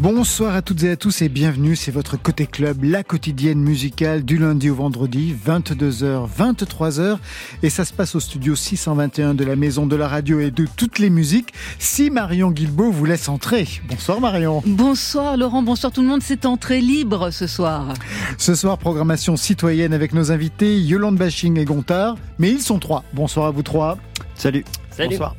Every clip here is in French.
Bonsoir à toutes et à tous et bienvenue, c'est votre Côté Club, la quotidienne musicale du lundi au vendredi, 22h, 23h. Et ça se passe au studio 621 de la Maison de la Radio et de toutes les musiques, si Marion Guilbeault vous laisse entrer. Bonsoir Marion. Bonsoir Laurent, bonsoir tout le monde, c'est entrée libre ce soir. Ce soir, programmation citoyenne avec nos invités Yolande Bashing et Gontard, mais ils sont trois. Bonsoir à vous trois. Salut. Salut. Bonsoir.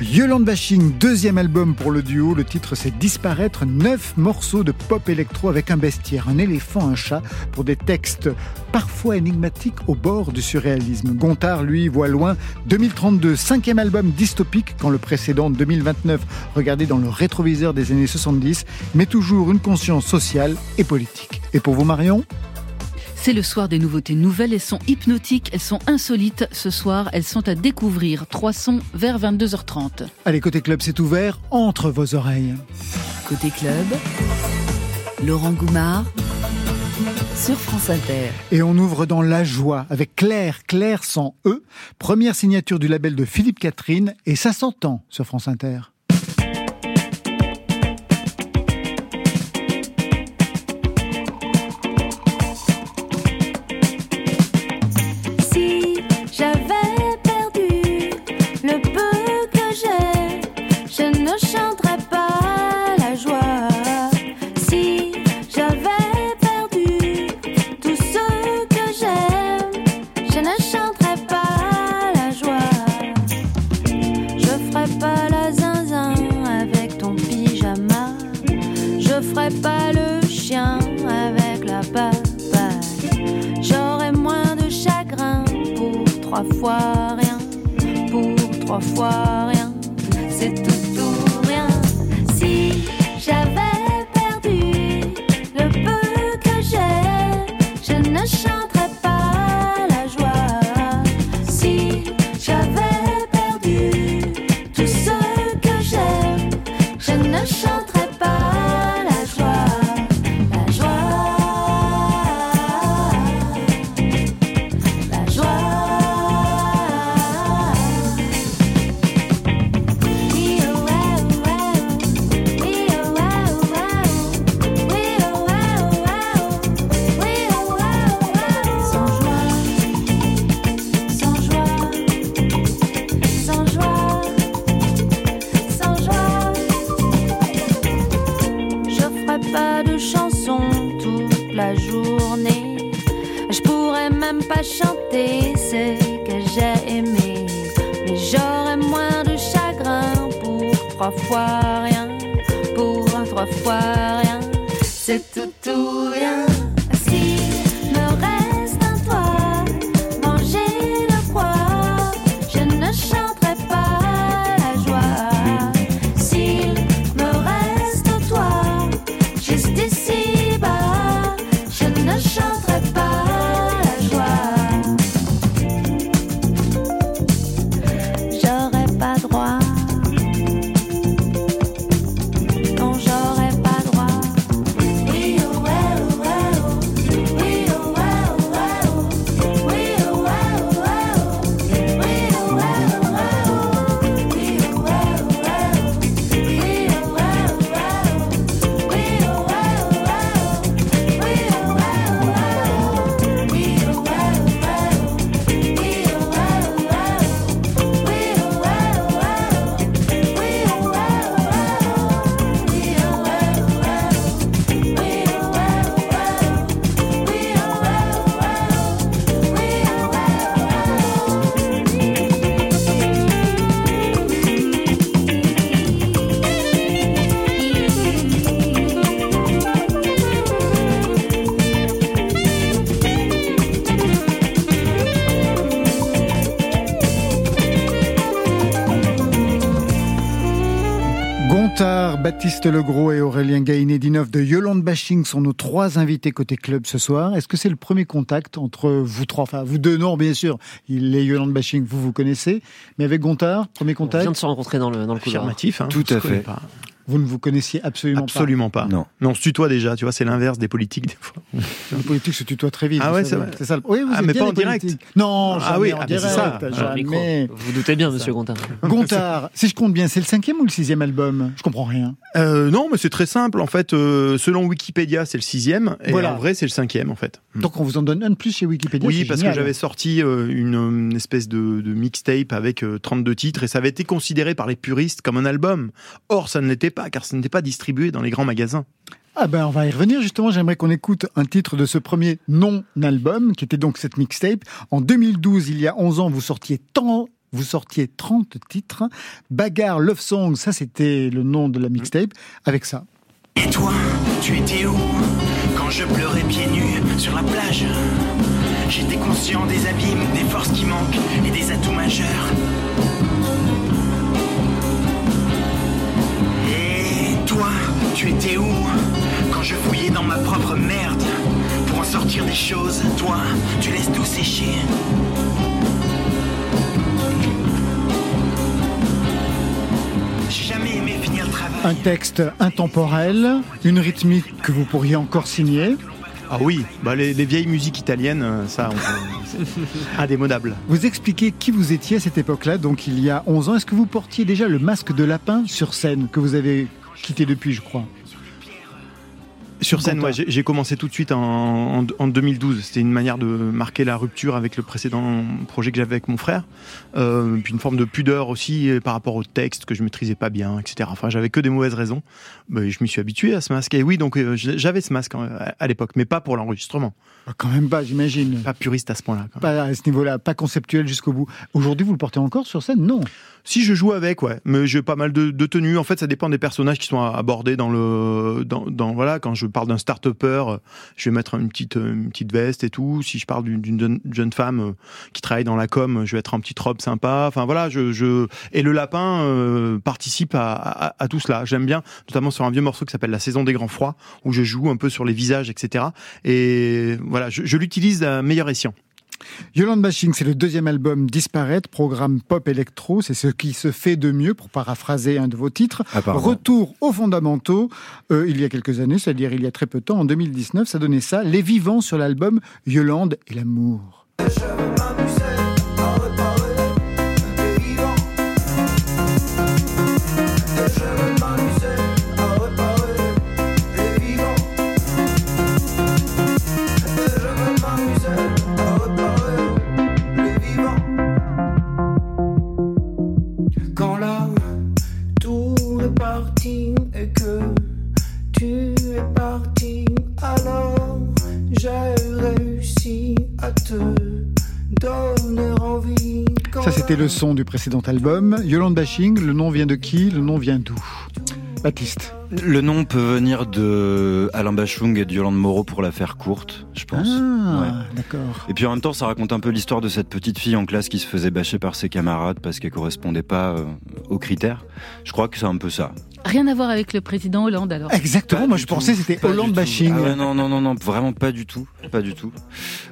Yolande Bashing, deuxième album pour le duo. Le titre, c'est Disparaître. Neuf morceaux de pop électro avec un bestiaire, un éléphant, un chat, pour des textes parfois énigmatiques au bord du surréalisme. Gontard, lui, voit loin. 2032, cinquième album dystopique, quand le précédent, 2029, regardé dans le rétroviseur des années 70, mais toujours une conscience sociale et politique. Et pour vous, Marion? C'est le soir des nouveautés nouvelles. Elles sont hypnotiques, elles sont insolites. Ce soir, elles sont à découvrir. Trois sons vers 22h30. Allez, côté club, c'est ouvert entre vos oreilles. Côté club, Laurent Goumard sur France Inter. Et on ouvre dans la joie avec Claire, Claire sans E, première signature du label de Philippe Catherine et ça s'entend sur France Inter. Baptiste Legros et Aurélien Gaïnédinov de Yolande Bashing sont nos trois invités côté club ce soir. Est-ce que c'est le premier contact entre vous trois, enfin vous deux, non bien sûr, il est Yolande Bashing, vous vous connaissez, mais avec Gontard, premier contact On vient de se rencontrer dans le, dans le couloir. Affirmatif, hein, Tout à fait. Vous ne vous connaissiez absolument, absolument pas. Non. Mais on se tutoie déjà, tu vois, c'est l'inverse des politiques des fois. Les politiques se tutoient très vite. Ah ouais, c'est vrai. ça. Oui, vous Ah, êtes mais bien pas en direct. Non, Ah oui, en ah, direct. ça. Ah, jamais. Vous vous doutez bien, monsieur Gontard. Gontard, si je compte bien, c'est le cinquième ou le sixième album? Je comprends rien. Euh, non, mais c'est très simple. En fait, euh, selon Wikipédia, c'est le sixième, et Voilà. en vrai, c'est le cinquième, en fait. Donc on vous en donne un de plus chez Wikipédia. Oui, parce génial. que j'avais sorti euh, une, une espèce de, de mixtape avec euh, 32 titres et ça avait été considéré par les puristes comme un album. Or, ça ne l'était pas, car ça n'était pas distribué dans les grands magasins. Ah ben on va y revenir justement, j'aimerais qu'on écoute un titre de ce premier non-album, qui était donc cette mixtape. En 2012, il y a 11 ans, vous sortiez tant... Vous sortiez 30 titres. Bagarre, Love Song, ça c'était le nom de la mixtape, avec ça. Et toi, tu étais où quand je pleurais pieds nus sur la plage? J'étais conscient des abîmes, des forces qui manquent et des atouts majeurs. Tu étais où quand je fouillais dans ma propre merde pour en sortir des choses Toi, tu laisses tout sécher. J'ai jamais aimé finir le travail. Un texte intemporel, une rythmique que vous pourriez encore signer. Ah oui, bah les, les vieilles musiques italiennes, euh, ça, on peut- c'est indémodable. Vous expliquez qui vous étiez à cette époque-là, donc il y a 11 ans. Est-ce que vous portiez déjà le masque de lapin sur scène, que vous avez quitté depuis, je crois Sur scène, ouais, j'ai commencé tout de suite en, en- en 2012. C'était une manière de marquer la rupture avec le précédent projet que j'avais avec mon frère. Euh, puis une forme de pudeur aussi euh, par rapport au texte que je maîtrisais pas bien, etc. Enfin, j'avais que des mauvaises raisons. Mais je m'y suis habitué à ce masque. Et oui, donc euh, j'avais ce masque euh, à l'époque, mais pas pour l'enregistrement. Ah, Quand même pas, j'imagine. Pas puriste à ce point-là. Pas à ce niveau-là, pas conceptuel jusqu'au bout. Aujourd'hui, vous le portez encore sur scène? Non. Si je joue avec, ouais, mais j'ai pas mal de, de tenues. En fait, ça dépend des personnages qui sont abordés dans le, dans, dans- voilà, quand je parle d'un start-upper, euh, je vais mettre une petite, euh, une petite veste et tout. Si je parle d'une- jeune femme euh, qui travaille dans la com, je vais être en petite robe sympa. Enfin voilà, je, je... et le lapin euh, participe à, à, à tout cela. J'aime bien, notamment sur un vieux morceau qui s'appelle La saison des grands froids, où je joue un peu sur les visages, etc. Et voilà, je, je l'utilise à meilleur escient. Yolande Bashing, c'est le deuxième album Disparaître, programme pop électro. C'est ce qui se fait de mieux, pour paraphraser un de vos titres. Apparemment. Retour aux fondamentaux, euh, il y a quelques années, c'est-à-dire il y a très peu de temps, en 2019, ça donnait ça. Les vivants sur l'album Yolande et l'amour. Ça, c'était le son du précédent album. Yolande Bashing, le nom vient de qui Le nom vient d'où? Baptiste. Le nom peut venir de Alain Bachung et de Yolande Moreau pour la faire courte, je pense. Ah, Ouais. d'accord. Et puis en même temps, ça raconte un peu l'histoire de cette petite fille en classe qui se faisait bâcher par ses camarades parce qu'elle correspondait pas euh, aux critères. Je crois que c'est un peu ça. Rien à voir avec le président Hollande alors. Exactement, Pas moi je tout. pensais c'était Hollande. Bashing. Ah ouais, non, non, non, non, vraiment pas du tout, pas du tout.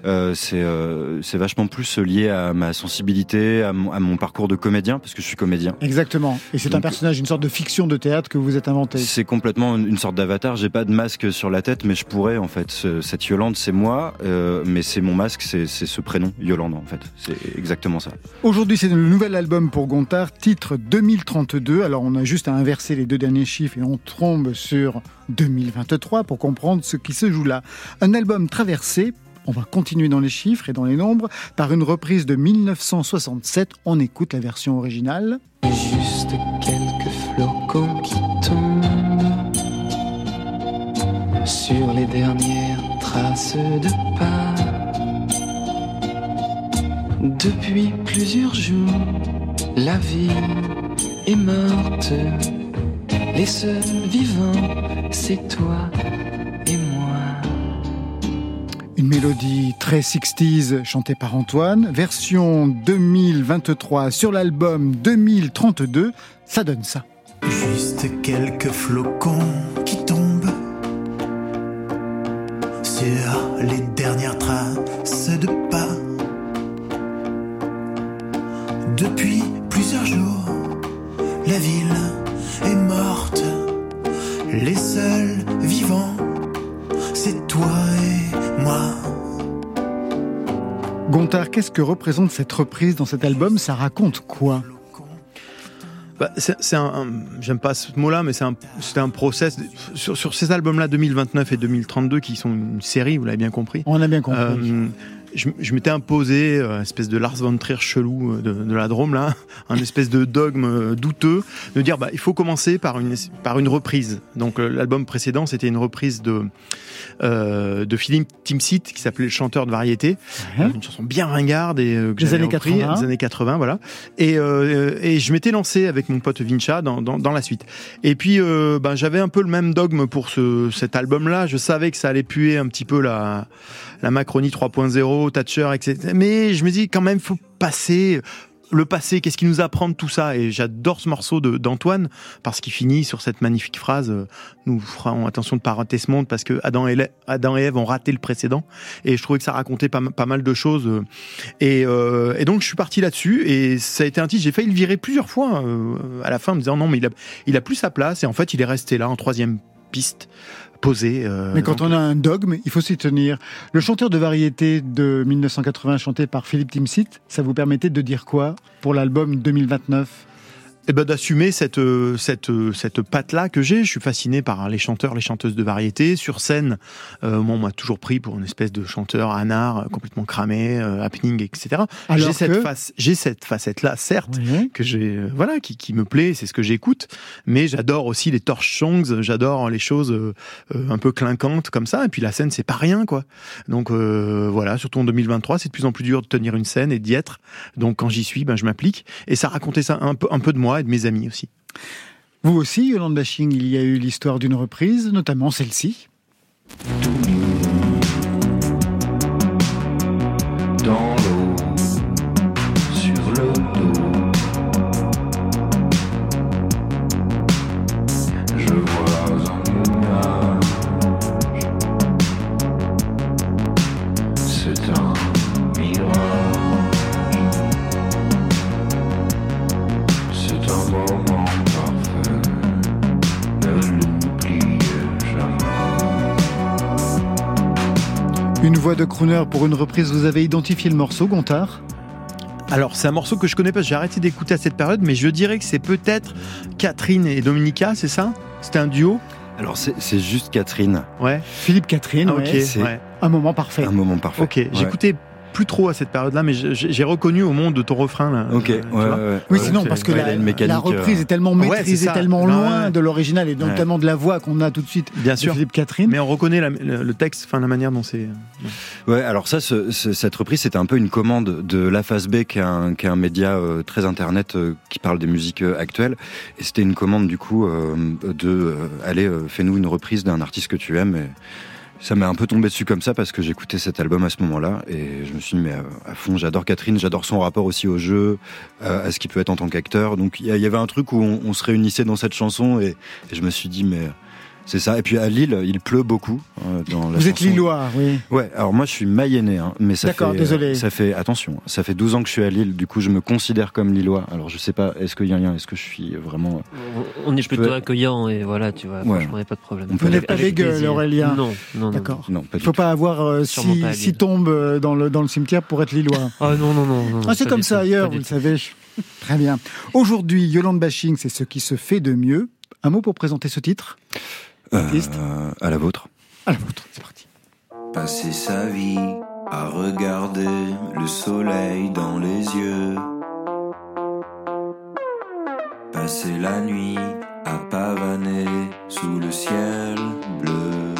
Euh, c'est euh, c'est vachement plus lié à ma sensibilité, à mon, à mon parcours de comédien parce que je suis comédien. Exactement. Et c'est un personnage, une sorte de fiction de théâtre que vous êtes inventé. C'est complètement une une sorte d'avatar. J'ai pas de masque sur la tête, mais je pourrais en fait. Ce- cette Yolande, c'est moi, euh, mais c'est mon masque, c'est c'est ce prénom, Yolande en fait. C'est exactement ça. Aujourd'hui, c'est le nouvel album pour Gontard, titre 2032. Alors, on a juste à inverser les deux derniers chiffres et on tombe sur 2023 pour comprendre ce qui se joue là. Un album traversé, on va continuer dans les chiffres et dans les nombres, par une reprise de 1967. On écoute la version originale. Juste quelques flocons qui tombent sur les dernières traces de pas. Depuis plusieurs jours, la vie est morte. Les seuls vivants, c'est toi et moi. Une mélodie très 60s chantée par Antoine. Version 2023 sur l'album 2032. Ça donne ça. Juste quelques flocons qui tombent sur les dernières traces de pas. Depuis plusieurs jours, la ville est morte. Les seuls vivants, c'est toi et moi. Gontard, qu'est-ce que représente cette reprise dans cet album? Ça raconte quoi? Bah, c'est c'est un, un- j'aime pas ce mot-là, mais c'est un, c'était un process sur, sur ces albums-là 2029 et 2032 qui sont une série, vous l'avez bien compris. On a bien compris. Euh, je, je m'étais imposé, euh, espèce de Lars von Trier chelou euh, de, de la Drôme là, un espèce de dogme euh, douteux, de dire bah il faut commencer par une par une reprise. Donc l'album précédent c'était une reprise de euh, de Philippe Timsit qui s'appelait Le chanteur de variété, une chanson bien ringarde et euh, que Des années repris, 80. des années 80 voilà. Et euh, et je m'étais lancé avec mon pote Vincha dans dans, dans la suite. Et puis euh, ben j'avais un peu le même dogme pour ce cet album là. Je savais que ça allait puer un petit peu la la Macronie 3.0, Thatcher, etc. Mais je me dis quand même, faut passer le passé. Qu'est-ce qui nous apprend de tout ça? Et j'adore ce morceau d'Antoine parce qu'il finit sur cette magnifique phrase euh, "Nous ferons attention de pas ce monde parce que Adam et, Lè- Adam et Ève ont raté le précédent." Et je trouvais que ça racontait pas, mal de choses. euh. Et, euh, donc je suis parti là-dessus et ça a été un titre. J'ai failli le virer plusieurs fois euh, à la fin en me disant non mais il a il a plus sa place et en fait il est resté là en troisième piste posé. euh, Mais quand donc, on a un dogme, il faut s'y tenir. Le chanteur de variété de 1980 chanté par Philippe Timsit, ça vous permettait de dire quoi pour l'album 2029 eh ben d'assumer cette euh, cette euh, cette patte là que j'ai. Je suis fasciné par les chanteurs, les chanteuses de variété sur scène. Euh, moi, on m'a toujours pris pour une espèce de chanteur anard euh, complètement cramé, euh, happening, etc. J'ai cette que- face, j'ai cette facette là, certes. Oui. que j'ai euh, voilà qui, qui me plaît c'est ce que j'écoute mais j'adore aussi les torch songs j'adore les choses un peu clinquantes comme ça et puis la scène c'est pas rien quoi donc euh, voilà surtout en 2023 c'est de plus en plus dur de tenir une scène et d'y être donc quand j'y suis ben je m'applique et ça racontait ça un peu un peu de moi et de mes amis aussi Vous aussi, Yolande Bashing, il y a eu l'histoire d'une reprise, notamment celle-ci. dans l'eau, De crooner pour une reprise, vous avez identifié le morceau, Gontard? Alors c'est un morceau que je connais pas j'ai arrêté d'écouter à cette période mais je dirais que c'est peut-être Catherine et Dominica c'est ça? C'était un duo? Alors c'est juste Catherine, ouais Philippe Catherine, Ah, ok ouais. c'est- ouais. un moment parfait. un moment parfait. ok Ouais. j'écoutais plus trop à cette période là mais j'ai j'ai reconnu au monde de ton refrain là Ok, Euh, ouais. Oui, Ouais, sinon, parce que Ouais, la, la reprise euh, est tellement maîtrisée, tellement loin ouais. de l'original et notamment de la voix qu'on a tout de suite bien de sûr Philippe Catherine. Mais on reconnaît la- le, le texte, enfin la manière dont c'est. Ouais, alors ça, ce- ce- cette reprise, c'était un peu une commande de La Face B, qui est un, qui est un média euh, très internet euh, qui parle des musiques euh, actuelles. Et c'était une commande du coup euh, de euh, allez, euh, fais-nous une reprise d'un artiste que tu aimes. Et ça m'est un peu tombé dessus comme ça parce que j'écoutais cet album à ce moment-là et je me suis dit mais à fond, j'adore Catherine, j'adore son rapport aussi au jeu, euh, à ce qu'il peut être en tant qu'acteur. Donc il y, avait un truc où on, on se réunissait dans cette chanson et, et je me suis dit mais c'est ça. Et puis à Lille, il pleut beaucoup euh, dans la Vous êtes. Lillois, oui. Ouais, alors moi je suis mayennais, hein, mais ça D'accord, fait, désolé. ça fait attention, ça fait 12 ans que je suis à Lille, du coup je me considère comme Lillois. Alors je sais pas, est-ce qu'il y a un lien, est-ce que je suis vraiment On est plutôt peux- accueillant et voilà, tu vois, Ouais. franchement, il n'y a pas de problème. On peut Vous n'êtes pas Avec dégueu, plaisir. Aurélien Non, non, non. D'accord. non Il du faut pas avoir euh, six, pas six tombes euh, dans le, dans le cimetière pour être Lillois. Ah non, non, non. non Ah, c'est comme ça ailleurs, vous le savez. Très bien. Aujourd'hui, Yolande Bashing, c'est ce qui se fait de mieux. Un mot pour présenter ce titre? Euh, à la vôtre. À la vôtre, c'est parti. Passer sa vie à regarder le soleil dans les yeux. Passer la nuit à pavaner sous le ciel bleu.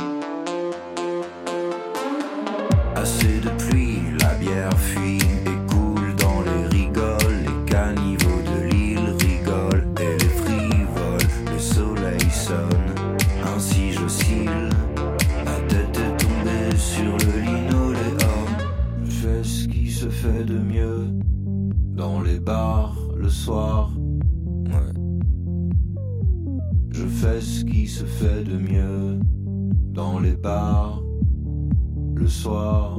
Assez de pluie, la bière fuit dans les bars le soir. Ouais. Je fais ce qui se fait de mieux dans les bars le soir.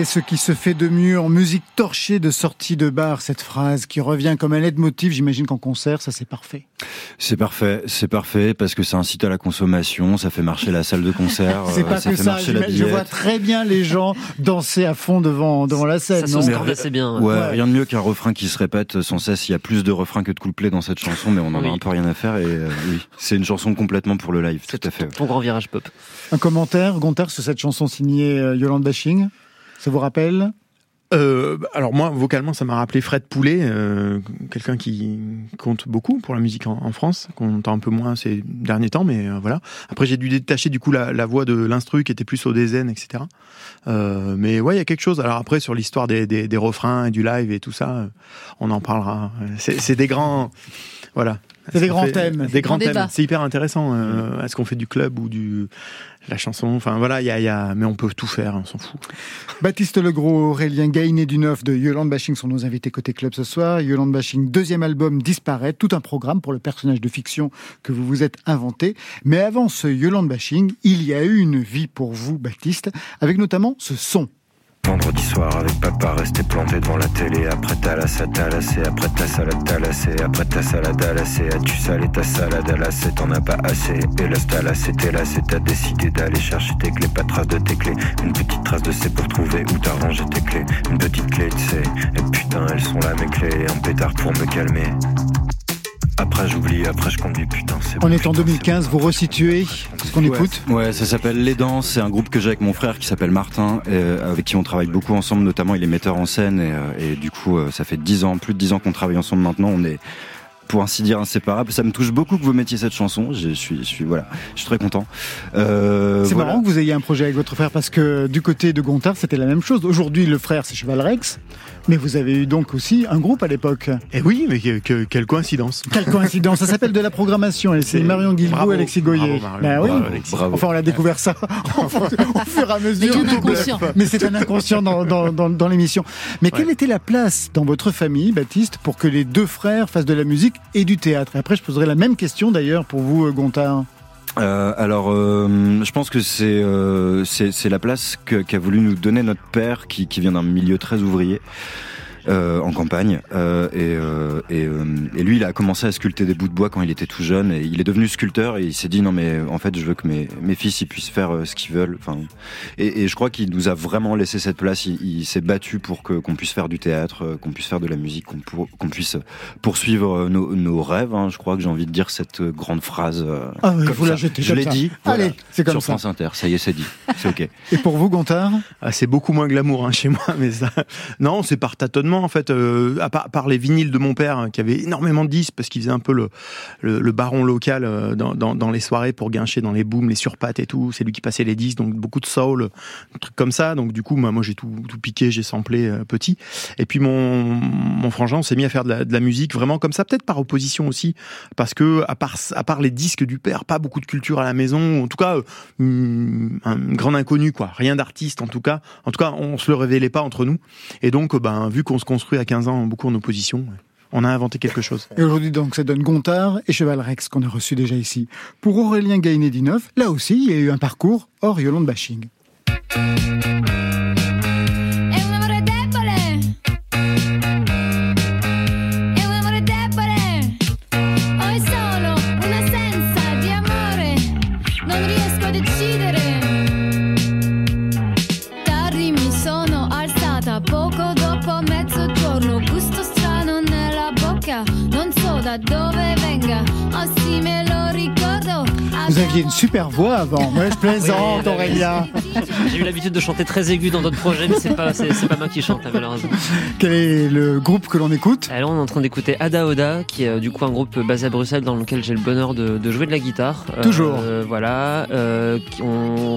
C'est ce qui se fait de mieux en musique torchée de sortie de bar, cette phrase qui revient comme un leitmotiv. J'imagine qu'en concert, ça c'est parfait. C'est parfait, c'est parfait parce que ça incite à la consommation, ça fait marcher la salle de concert, C'est euh, pas ça que fait ça. marcher la Je vois très bien les gens danser à fond devant, devant la scène. Ça assez bien. Ouais, Ouais. rien de mieux qu'un refrain qui se répète sans cesse. Il y a plus de refrains que de couplets dans cette chanson, mais on en Oui. a un peu rien à faire. Et euh, oui, c'est une chanson complètement pour le live, tout à fait. Ton grand virage pop. Un commentaire, Gontard, sur cette chanson signée euh, Yolande Bashing Ça vous rappelle Euh, alors moi, vocalement, ça m'a rappelé Fred Poulet, euh, quelqu'un qui compte beaucoup pour la musique en, France, qu'on entend un peu moins ces derniers temps, mais euh, voilà. Après, j'ai dû détacher du coup la, voix de l'instru qui était plus au DZN, etc. Mais ouais, il y a quelque chose. Alors après, sur l'histoire des, des, refrains et du live et tout ça, on en parlera. C'est des grands, voilà. C'est des grands fait- thèmes. Des grands Grand thèmes. C'est hyper intéressant. Euh, Est-ce qu'on fait du club ou du la chanson Enfin voilà, il y a, il y a, mais on peut tout faire, on s'en fout. Baptiste Legros, Aurélien Gainé du Neuf de Yolande Bashing sont nos invités côté club ce soir. Yolande Bashing, deuxième album disparaît, tout un programme pour le personnage de fiction que vous vous êtes inventé. Mais avant ce Yolande Bashing, il y a eu une vie pour vous, Baptiste, avec notamment ce son. Vendredi soir avec papa resté planté devant la télé. Après ta lasse à après ta salade talassée Après ta salade à lasser, as-tu salé ta salade à lasser T'en as pas assez, et là t'as lassé, t'es lassé T'as décidé d'aller chercher tes clés, pas trace de tes clés. Une petite trace de C pour trouver où t'as rangé tes clés. Une petite clé de C, et putain elles sont là mes clés Un pétard pour me calmer Après j'oublie, après je conduis, putain c'est On bon, est en putain, 2015, c'est vous resituez ce qu'on écoute Ouais, ça s'appelle Les Dents. C'est un groupe que j'ai avec mon frère qui s'appelle Martin, euh, avec qui on travaille beaucoup ensemble. Notamment, il est metteur en scène et, euh, et du coup, euh, ça fait dix ans, plus de dix ans qu'on travaille ensemble maintenant. On est pour ainsi dire inséparables. Ça me touche beaucoup que vous mettiez cette chanson. Je suis, je suis voilà, je suis très content. Euh, C'est voilà. marrant que vous ayez un projet avec votre frère parce que du côté de Gontard, c'était la même chose. Aujourd'hui, le frère, c'est Cheval Rex, mais vous avez eu donc aussi un groupe à l'époque. Et oui, mais que- que- quelle coïncidence. Quelle coïncidence Ça s'appelle de la programmation et c'est Marion Guilbault et Alexis Goyer. bravo, Marion. Ben oui. Bravo, Alexis. bravo. Enfin, on a découvert ça au fur et à mesure. Mais c'est un inconscient dans, dans, dans, dans l'émission. Mais quelle était la place dans votre famille, Baptiste, pour que les deux frères fassent de la musique et du théâtre? Et après, je poserai la même question d'ailleurs pour vous, euh, Gontard. Euh, alors, euh, je pense que c'est euh, la place qu'a voulu nous donner notre père, qui vient d'un milieu très ouvrier. Euh, en campagne euh, et, euh, et, euh, et lui il a commencé à sculpter des bouts de bois quand il était tout jeune et il est devenu sculpteur et il s'est dit non mais en fait je veux que mes, mes fils ils puissent faire euh, ce qu'ils veulent enfin et, et je crois qu'il nous a vraiment laissé cette place il, il s'est battu pour que qu'on puisse faire du théâtre qu'on puisse faire de la musique qu'on pour- qu'on puisse poursuivre nos, nos rêves hein. je crois que j'ai envie de dire cette grande phrase euh, Ah oui, comme vous la jetez je l'ai dit Allez, c'est comme sur ça. France Inter ça y est c'est dit c'est ok Et pour vous, Gontard? Ah, c'est beaucoup moins glamour hein, chez moi, mais ça. Non, c'est par tâtonnement en fait. Euh, à part, par les vinyles de mon père hein, qui avait énormément de disques parce qu'il faisait un peu le, le, baron local euh, dans, dans, les soirées pour guincher dans les booms, les surpattes et tout. C'est lui qui passait les disques, donc beaucoup de soul, trucs comme ça. Donc du coup, moi, moi j'ai tout, tout piqué, j'ai samplé euh, petit. Et puis mon, mon frangin, s'est mis à faire de la, musique vraiment comme ça, peut-être par opposition aussi, parce que à part, à part les disques du père, pas beaucoup de culture à la maison. En tout cas, un grand inconnu quoi, rien d'artiste en tout cas. En tout cas, on se le révélait pas entre nous. Et donc, ben vu qu'on se construit à 15 ans beaucoup en opposition, on a inventé quelque chose. Et aujourd'hui, donc, ça donne Gontard et Cheval Rex qu'on a reçu déjà ici. Pour Aurélien Gainé-Dineuf, là aussi, il y a eu un parcours hors Yolande Bashing. da dove venga, o Vous aviez une super voix avant. Ouais, je plaisante, Oui. Aurélien. J'ai eu l'habitude de chanter très aigu dans d'autres projets, mais c'est pas, c'est, pas moi qui chante, malheureusement. Quel est le groupe que l'on écoute? Alors, on est en train d'écouter Ada Oda, qui est euh, du coup un groupe basé à Bruxelles dans lequel j'ai le bonheur de, de jouer de la guitare. Euh, Toujours. voilà, euh,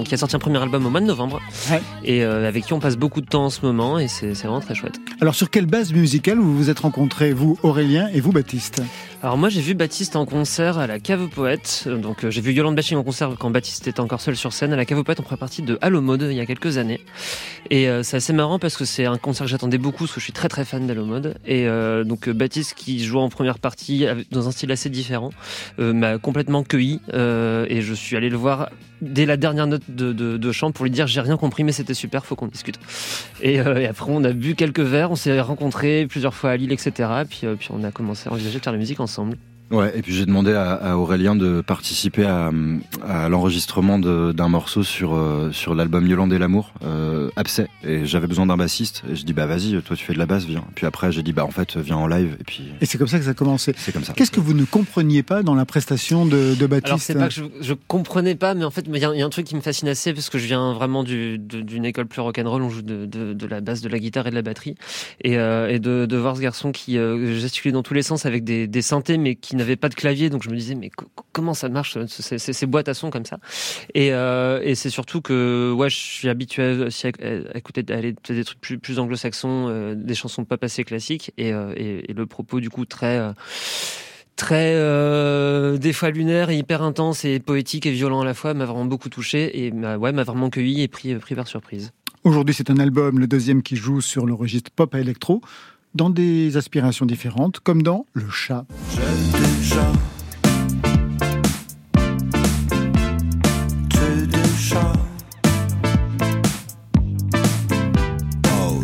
qui, a sorti un premier album au mois de novembre, Ouais. et euh, avec qui on passe beaucoup de temps en ce moment, et c'est vraiment très chouette. Alors, sur quelle base musicale vous vous êtes rencontrés, vous, Aurélien, et vous, Baptiste? Alors moi j'ai vu Baptiste en concert à la Cave aux Poètes. Donc euh, j'ai vu Yolande Baching en concert quand Baptiste était encore seul sur scène. À la Cave aux Poètes on ferait partie de Allo Mode il y a quelques années. Et euh, c'est assez marrant parce que c'est un concert que j'attendais beaucoup parce que je suis très très fan d'Allo Mode. Et euh, donc Baptiste qui jouait en première partie dans un style assez différent m'a complètement cueilli et je suis allé le voir dès la dernière note de, chant pour lui dire j'ai rien compris mais c'était super faut qu'on discute. Et, après on a bu quelques verres, on s'est rencontrés plusieurs fois à Lille etc. Puis, puis on a commencé à envisager de faire la musique ensemble. som Ouais, et puis j'ai demandé à, à Aurélien de participer à, à l'enregistrement d'un morceau sur euh, sur l'album Yolande et l'amour, euh, Abcès. Et j'avais besoin d'un bassiste. Et je dis bah vas-y, toi tu fais de la basse, viens. Puis après j'ai dit bah en fait viens en live. Et puis Et c'est comme ça que ça a commencé. c'est comme ça. Qu'est-ce que vous ne compreniez pas dans la prestation de, de Baptiste Alors c'est pas que je, je comprenais pas, mais en fait il y, a- il y a un truc qui me fascine assez parce que je viens vraiment du- d'une école plus rock'n'roll, on joue de, de, de la basse, de la guitare et de la batterie, et, euh, et de, de voir ce garçon qui euh, gesticulait dans tous les sens avec des, des synthés mais qui n'avait pas de clavier, donc je me disais mais co- comment ça marche ces, boîtes à sons comme ça? Et, euh, et c'est surtout que ouais je suis habitué aussi à, écouter aller des trucs plus, anglo-saxons, euh, des chansons pop assez classiques, et, euh, le propos du coup très très des fois lunaire et hyper intense et poétique et violent à la fois m'a vraiment beaucoup touché et m'a vraiment cueilli et pris pris par surprise. Aujourd'hui, c'est un album, le deuxième qui joue sur le registre pop à électro, dans des aspirations différentes, comme dans Le Chat. Oh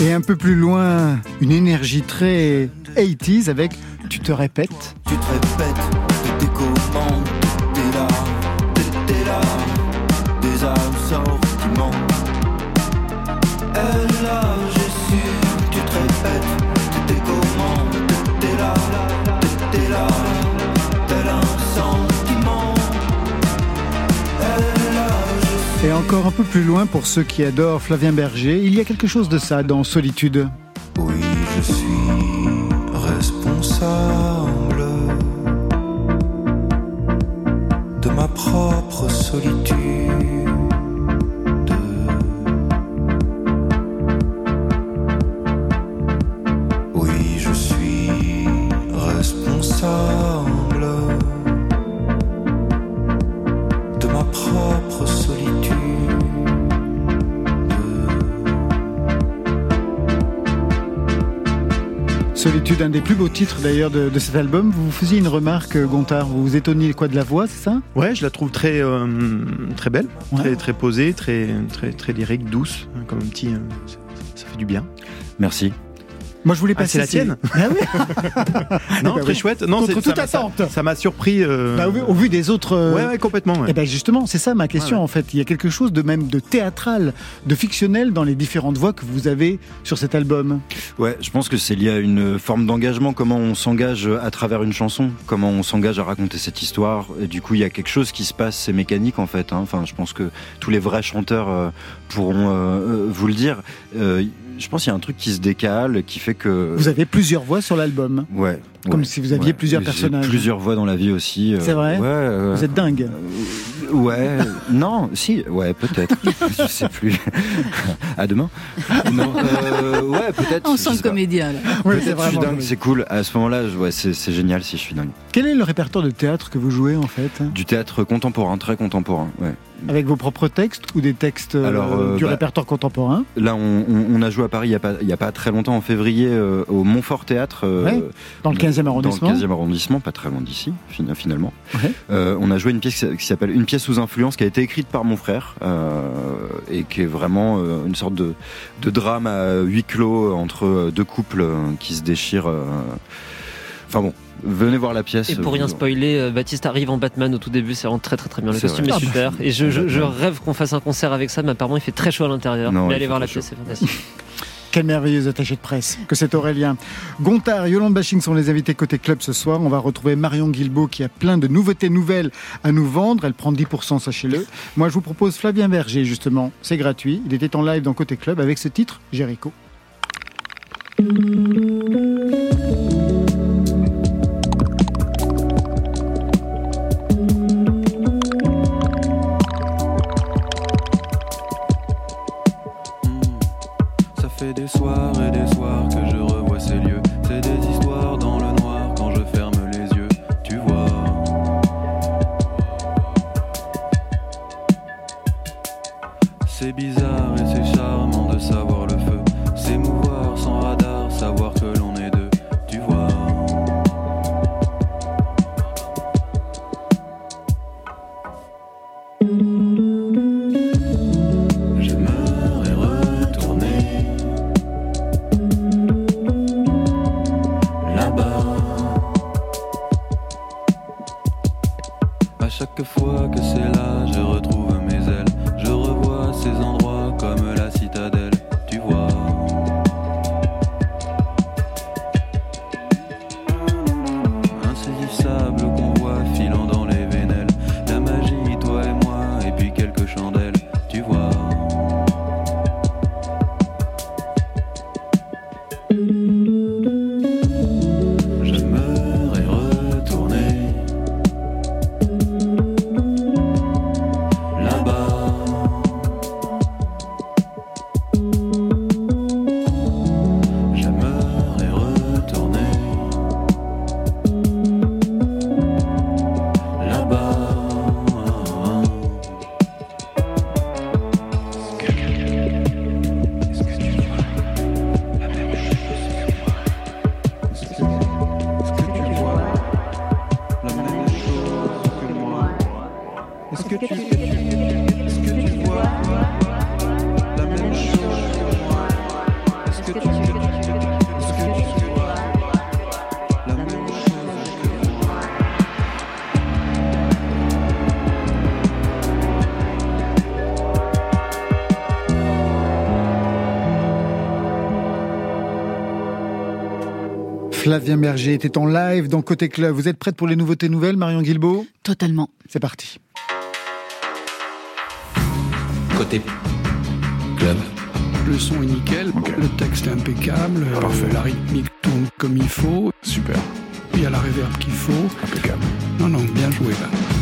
Et un peu plus loin, une énergie très 80s avec Tu te répètes. Tu te répètes, Et encore un peu plus loin, pour ceux qui adorent Flavien Berger, il y a quelque chose de ça dans Solitude. Beaux titres d'ailleurs de, de cet album. Vous faisiez une remarque, Gontard, vous vous étonniez quoi de la voix, c'est ça? Ouais, je la trouve très euh, très belle, Ouais. très très posée, très très très lyrique, douce, hein, comme un petit. euh, ça, ça fait du bien. Merci. Moi, je voulais Ah, passer. c'est la tienne Ah oui, Non, bah très oui. chouette. Non, Contre c'est- toute attente. Ça m'a surpris. euh, Bah, au, vu, au vu des autres. euh, Ouais, ouais, complètement. ouais. Eh ben justement, c'est ça ma question Ouais, ouais. en fait. Il y a quelque chose de même de théâtral, de fictionnel dans les différentes voix que vous avez sur cet album. Ouais, je pense que c'est lié à une forme d'engagement, comment on s'engage à travers une chanson, comment on s'engage à raconter cette histoire. Et du coup, il y a quelque chose qui se passe, c'est mécanique en fait. hein. Enfin, je pense que tous les vrais chanteurs euh, pourront euh, euh, vous le dire. Je pense qu'il y a un truc qui se décale, qui fait que. Vous avez plusieurs voix sur l'album. Ouais. Comme ouais, si vous aviez plusieurs personnages. Plusieurs voix dans la vie aussi. euh, C'est vrai Ouais. euh, Vous êtes dingue. euh, Ouais, non, si, ouais, peut-être. je sais plus. à demain. Non, euh, ouais, peut-être. On sent le comédien là. Ouais, Peut-être c'est je suis dingue, c'est cool. À ce moment-là, ouais, c'est c'est génial si je suis dingue. Quel est le répertoire de théâtre que vous jouez en fait? Du théâtre contemporain, très contemporain. Ouais. Avec vos propres textes ou des textes euh, Alors, euh, du bah, répertoire contemporain? Là, on, a joué à Paris il y a pas, a très longtemps, en février, euh, au Montfort Théâtre. euh, Ouais, Dans le 15e arrondissement Dans le 15e arrondissement, pas très loin d'ici, fin- finalement. Ouais. On a joué une pièce qui s'appelle Une pièce sous influence, qui a été écrite par mon frère, et qui est vraiment une sorte de, de drame à huis clos entre deux couples qui se déchirent. Enfin bon, venez voir la pièce. Et pour rien spoiler, euh, Baptiste arrive en Batman au tout début, c'est vraiment très très très bien. Le costume vrai. est super. Et je, je, je Batman. rêve qu'on fasse un concert avec ça, mais apparemment il fait très chaud à l'intérieur. Non, Mais allez voir la pièce, c'est fantastique. Quel merveilleux attaché de presse que c'est Aurélien. Gontard, Yolande Bashing sont les invités côté club ce soir. On va retrouver Marion Guilbault qui a plein de nouveautés nouvelles à nous vendre. Elle prend 10%, sachez-le. Moi, je vous propose Flavien Berger, justement. C'est gratuit. Il était en live dans côté club avec ce titre, Jéricho. Flavien Berger était en live dans Côté Club. Vous êtes prête pour les nouveautés nouvelles, Marion Guilbeault Totalement. C'est parti. Côté club. Le son est nickel, le texte est impeccable, euh, la rythmique tourne comme il faut. Super. Il y a la réverb qu'il faut. Impeccable. Non, non, bien joué là.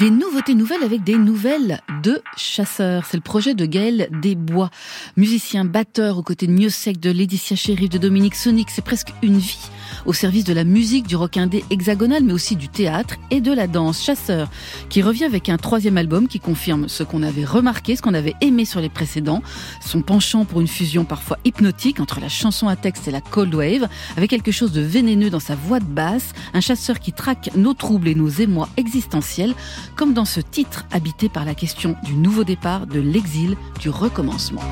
Des nouveautés nouvelles avec des nouvelles de chasseurs. C'est le projet de Gaël Desbois, musicien batteur aux côtés de Miossec, de Laetitia Sheriff, de Dominique Sonic. C'est presque une vie au service de la musique, du rock indé hexagonal, mais aussi du théâtre et de la danse. Chasseur, qui revient avec un troisième album qui confirme ce qu'on avait remarqué, ce qu'on avait aimé sur les précédents, son penchant pour une fusion parfois hypnotique entre la chanson à texte et la cold wave, avec quelque chose de vénéneux dans sa voix de basse, un chasseur qui traque nos troubles et nos émois existentiels, comme dans ce titre habité par la question du nouveau départ, de l'exil, du recommencement.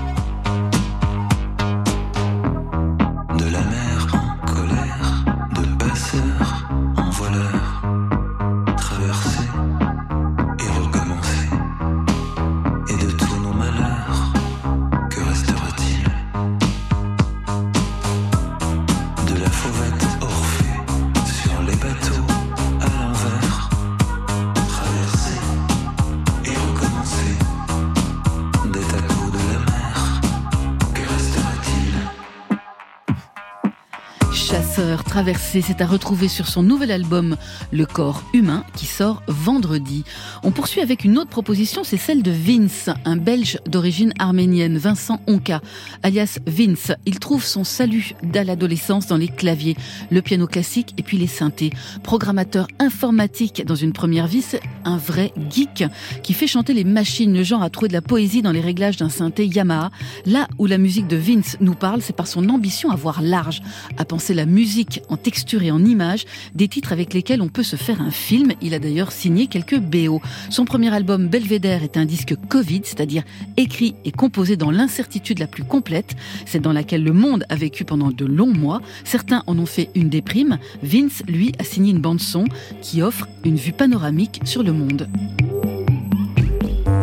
Chasseur traversé, c'est à retrouver sur son nouvel album Le corps humain qui sort vendredi. On poursuit avec une autre proposition, c'est celle de Vince, un Belge d'origine arménienne, Vincent Onka, alias Vince. Il trouve son salut dès l'adolescence dans les claviers, le piano classique et puis les synthés. Programmateur informatique dans une première vie, c'est un vrai geek qui fait chanter les machines, le genre à trouver de la poésie dans les réglages d'un synthé Yamaha. Là où la musique de Vince nous parle, c'est par son ambition à voir large, à penser la musique en texture et en image, des titres avec lesquels on peut se faire un film. Il a d'ailleurs signé quelques BO. Son premier album Belvédère est un disque Covid, c'est-à-dire écrit et composé dans l'incertitude la plus complète, c'est dans laquelle le monde a vécu pendant de longs mois. Certains en ont fait une déprime. Vince, lui, a signé une bande son qui offre une vue panoramique sur le monde.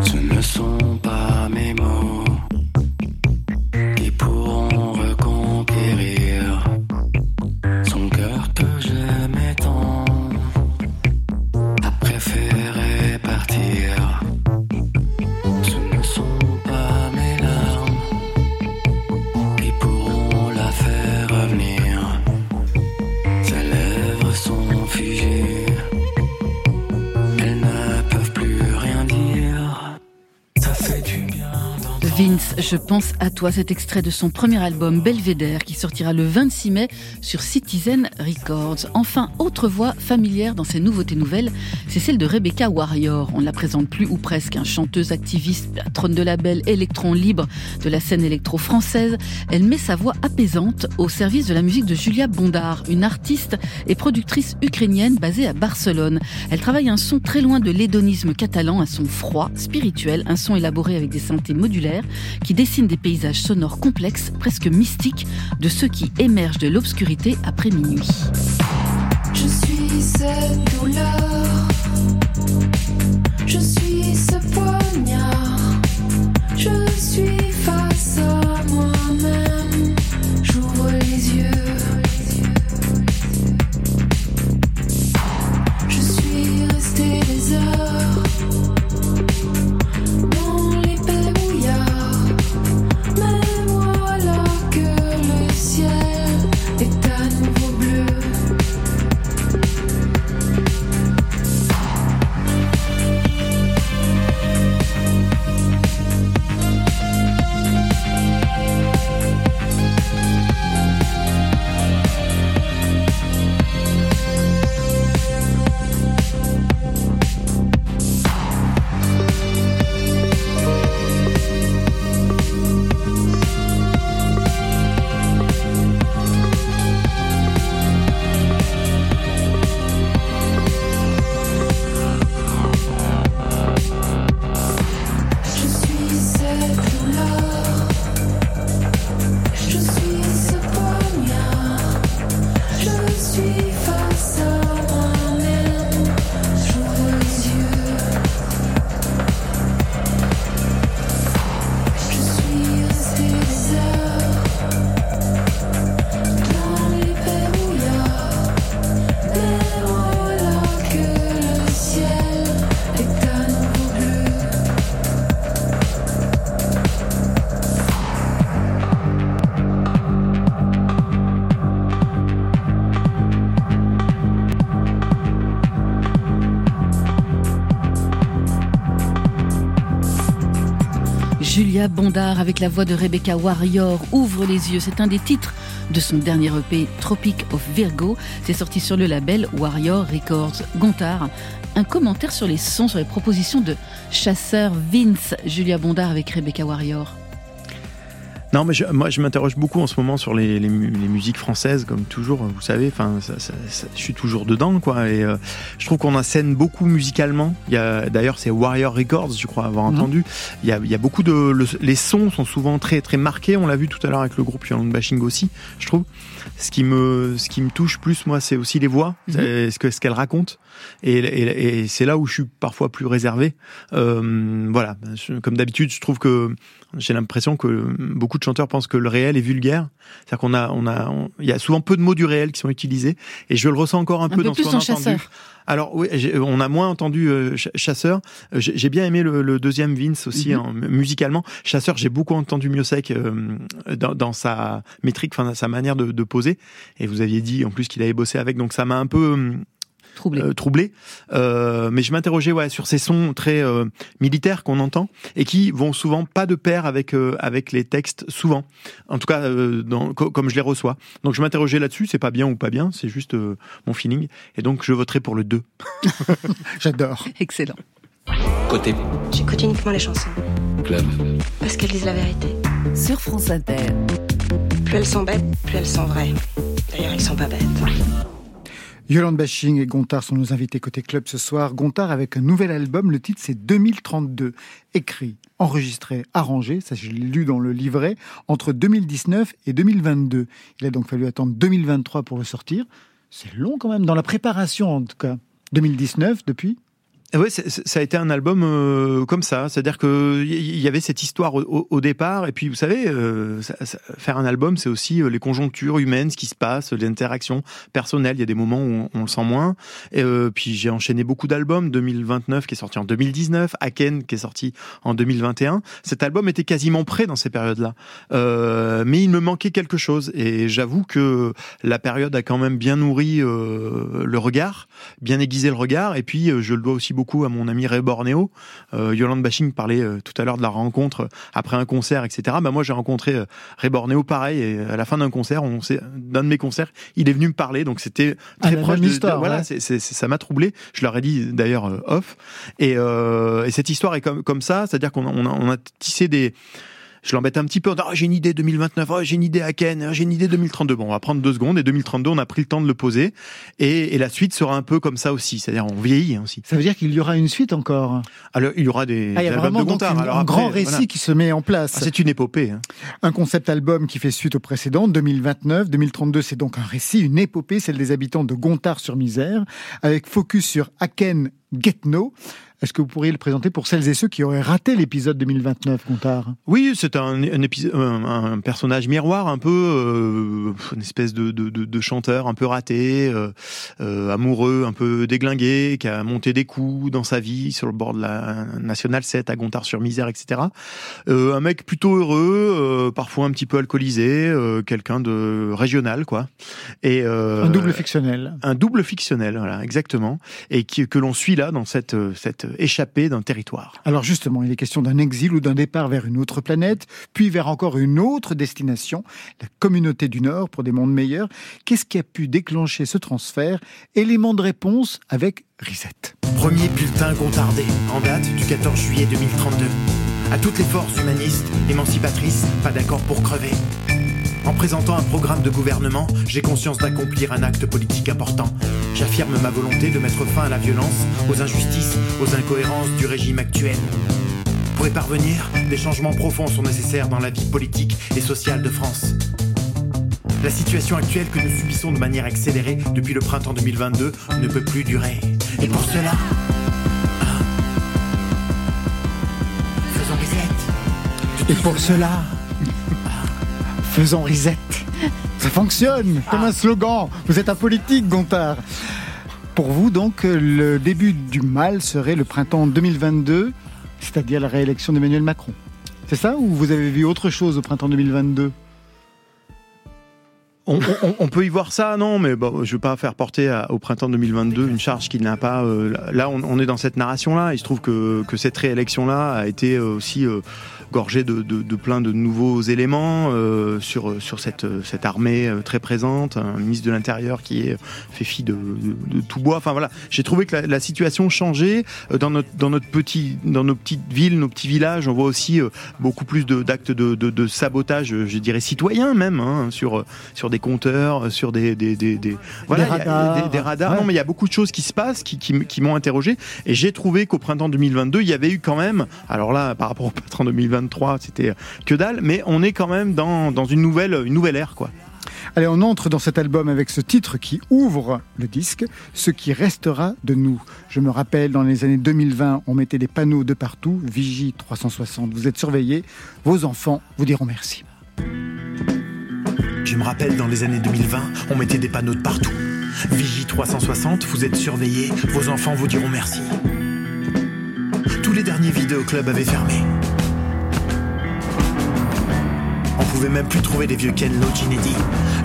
Ce ne sont pas mes Vince, je pense à toi, cet extrait de son premier album Belvédère qui sortira le 26 mai sur Citizen Records. Enfin, autre voix familière dans ces nouveautés nouvelles, c'est celle de Rebecca Warrior. On la présente plus ou presque, un chanteuse activiste, patronne de label électron libre de la scène électro française. Elle met sa voix apaisante au service de la musique de Julia Bondar, une artiste et productrice ukrainienne basée à Barcelone. Elle travaille un son très loin de l'hédonisme catalan, un son froid, spirituel, un son élaboré avec des synthés modulaires qui dessine des paysages sonores complexes, presque mystiques, de ceux qui émergent de l'obscurité après minuit. Julia Bondard avec la voix de Rebecca Warrior ouvre les yeux. C'est un des titres de son dernier EP Tropic of Virgo. C'est sorti sur le label Warrior Records. Gontard, un commentaire sur les sons, sur les propositions de Chasseur Vince, Julia Bondard avec Rebecca Warrior. Non, mais je- moi, je m'interroge beaucoup en ce moment sur les, les mu- les musiques françaises, comme toujours, vous savez. Enfin, je suis toujours dedans, quoi. Et euh, je trouve qu'on assène beaucoup musicalement. Il y a, d'ailleurs, c'est Warrior Records, je crois avoir Mhm. entendu. Il y a, il y a beaucoup de, le- les sons sont souvent très, très marqués. On l'a vu tout à l'heure avec le groupe Yolande Bashing aussi, je trouve. Ce qui me, ce qui me touche plus, moi, c'est aussi les voix, c'est ce que, ce qu'elles racontent. Et, et- et c'est là où je suis parfois plus réservé. Euh, voilà, comme d'habitude, je trouve que j'ai l'impression que beaucoup de chanteurs pensent que le réel est vulgaire. C'est-à-dire qu'on a, on a, il y a souvent peu de mots du réel qui sont utilisés, et je le ressens encore un, Un peu peu dans plus ce qu'on a entendu. chasseur. Alors oui, on a moins entendu euh, Ch- Chasseur. J'ai bien aimé le, le deuxième Vince aussi Mhm. en- musicalement. Chasseur, j'ai beaucoup entendu Miosek euh, dans, dans sa métrique, enfin sa manière de, de poser. Et vous aviez dit en plus qu'il avait bossé avec, donc ça m'a un peu Troublé. euh, troublé. Euh, mais je m'interrogeais ouais, sur ces sons très euh, militaires qu'on entend et qui vont souvent pas de pair avec euh, avec les textes souvent. En tout cas, euh, dans, co- comme je les reçois. Donc je m'interrogeais là-dessus. C'est pas bien ou pas bien. C'est juste euh, mon feeling. Et donc je voterai pour le 2. J'adore. Excellent. Côté J'écoute uniquement les chansons. club. Parce qu'elles disent la vérité. Sur France Inter. Plus elles sont bêtes, plus elles sont vraies. D'ailleurs, ils sont pas bêtes. Yolande Bashing et Gontard sont nos invités côté club ce soir. Gontard avec un nouvel album, le titre c'est 2032. Écrit, enregistré, arrangé, ça je l'ai lu dans le livret, entre 2019 et 2022. Il a donc fallu attendre 2023 pour le sortir. C'est long quand même, dans la préparation en tout cas. 2019 depuis Oui, ça a été un album euh, comme ça, c'est-à-dire que il y avait cette histoire au, au- départ, et puis vous savez, euh, ça- ça- faire un album, c'est aussi euh, les conjonctures humaines, ce qui se passe, les interactions personnelles. Il y a des moments où on, on le sent moins. Et euh, puis j'ai enchaîné beaucoup d'albums, 2029 qui est sorti en 2019, Aken qui est sorti en 2021. Cet album était quasiment prêt dans ces périodes-là, Euh, mais il me manquait quelque chose. Et j'avoue que la période a quand même bien nourri le regard, bien aiguisé le regard. Et puis je le dois aussi beaucoup à mon ami Ray Borneo. Euh, Yolande Bashing parlait euh, tout à l'heure de la rencontre euh, après un concert, etc. Bah moi j'ai rencontré Ray Borneo pareil. Et à la fin d'un concert, on d'un de mes concerts, il est venu me parler. Donc c'était Ah, très la proche de, de- histoire, voilà, ouais. c'est- c'est- c'est- ça m'a troublé. Je leur ai dit d'ailleurs off. Et, et cette histoire est comme, comme ça, c'est-à-dire qu'on a, on a, on a tissé des. Je l'embête un petit peu. Ah, j'ai une idée 2029, ah, j'ai une idée Aken, ah, j'ai une idée 2032. Bon, on va prendre deux secondes. Et 2032, on a pris le temps de le poser. Et, et la suite sera un peu comme ça aussi. C'est-à-dire, on vieillit aussi. Ça veut dire qu'il y aura une suite encore Alors, il y aura des, Ah, il y a des albums de donc Gontard. une- Alors un après, grand récit voilà. qui se met en place. Ah, c'est une épopée. hein. Un concept album qui fait suite au précédent, 2029. 2032, c'est donc un récit, une épopée, celle des habitants de Gontard-sur-Misère, avec focus sur Aken Getno. Est-ce que vous pourriez le présenter pour celles et ceux qui auraient raté l'épisode 2029, Gontard? Oui, c'est un, un, épisode, un, un personnage miroir, un peu euh, une espèce de, de, de, de chanteur un peu raté, euh, euh, amoureux, un peu déglingué, qui a monté des coups dans sa vie sur le bord de la nationale 7 à Gontard-sur-Misère, etc. Un mec plutôt heureux, parfois un petit peu alcoolisé, quelqu'un de régional, quoi. Et Un double fictionnel. un double fictionnel, voilà, exactement, et qui, que l'on suit là dans cette, cette échappée d'un territoire. Alors justement, il est question d'un exil ou d'un départ vers une autre planète, puis vers encore une autre destination, la communauté du Nord pour des mondes meilleurs. Qu'est-ce qui a pu déclencher ce transfert? Élément de réponse avec Risette. Premier bulletin gontardé, en date du 14 juillet 2032. À toutes les forces humanistes, émancipatrices, pas d'accord pour crever. En présentant un programme de gouvernement, j'ai conscience d'accomplir un acte politique important. J'affirme ma volonté de mettre fin à la violence, aux injustices, aux incohérences du régime actuel. Pour y parvenir, des changements profonds sont nécessaires dans la vie politique et sociale de France. La situation actuelle que nous subissons de manière accélérée depuis le printemps 2022 ne peut plus durer. Et pour cela, faisons reset. Et pour cela, faisons Risette. Ça fonctionne comme un slogan. Vous êtes un politique, Gontard. Pour vous, donc, le début du mal serait le printemps 2022, c'est-à-dire la réélection d'Emmanuel Macron. C'est ça ou vous avez vu autre chose au printemps 2022 On, on- on peut y voir ça, non, mais bon, je veux pas faire porter à- au printemps 2022 une charge qui n'a pas. euh, là, on, on est dans cette narration-là. Il se trouve que, que cette réélection-là a été euh, aussi euh, gorgée de, de, de plein de nouveaux éléments euh, sur sur cette cette armée euh, très présente, un ministre de l'Intérieur qui est fait fi de, de, tout bois. Enfin voilà, j'ai trouvé que la, la situation changeait Euh, dans notre dans notre petit dans nos petites villes, nos petits villages. On voit aussi beaucoup plus d'actes de, sabotage, je dirais citoyen même, hein, sur sur des compteurs, euh, sur des des des, des- voilà, radars. des, des radars. Ouais. Non, mais il y a beaucoup de choses qui se passent, qui qui, qui m'ont interrogé, et j'ai trouvé qu'au printemps 2022, il y avait eu quand même, alors là, par rapport au printemps 2023, c'était que dalle, mais on est quand même dans dans une nouvelle une nouvelle ère, quoi. Allez, on entre dans cet album avec ce titre qui ouvre le disque, Ce qui restera de nous. Je me rappelle, dans les années 2020, on mettait des panneaux de partout, Vigie 360, vous êtes surveillés, vos enfants vous diront merci. Je me rappelle dans les années 2020, on mettait des panneaux de partout. Vigie 360, vous êtes surveillés, vos enfants vous diront merci. Tous les derniers vidéoclubs avaient fermé. On pouvait même plus trouver les vieux Ken Loach inédits.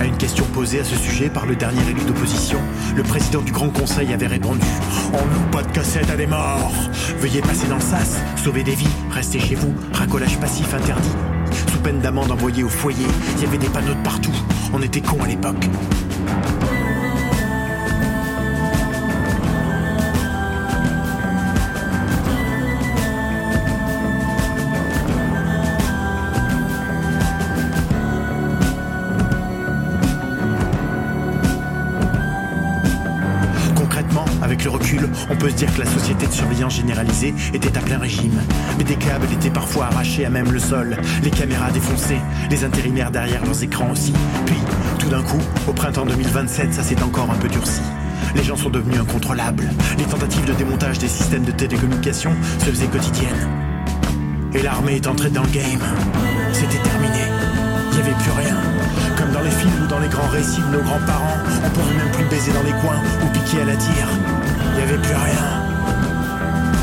À une question posée à ce sujet par le dernier élu d'opposition, le président du Grand Conseil avait répondu On loue pas de cassette à des morts. Veuillez passer dans le sas, sauver des vies, restez chez vous, racolage passif interdit. Sous peine d'amende envoyée au foyer, il y avait des panneaux de partout. On était cons à l'époque. Avec le recul, on peut se dire que la société de surveillance généralisée était à plein régime. Mais des câbles étaient parfois arrachés à même le sol, les caméras défoncées, les intérimaires derrière leurs écrans aussi. Puis, tout d'un coup, au printemps 2027, ça s'est encore un peu durci. Les gens sont devenus incontrôlables. Les tentatives de démontage des systèmes de télécommunication se faisaient quotidiennes. Et l'armée est entrée dans le game. C'était terminé. Il n'y avait plus rien. Dans les films ou dans les grands récits de nos grands-parents, on pouvait même plus baiser dans les coins ou piquer à la tire. Il n'y avait plus rien.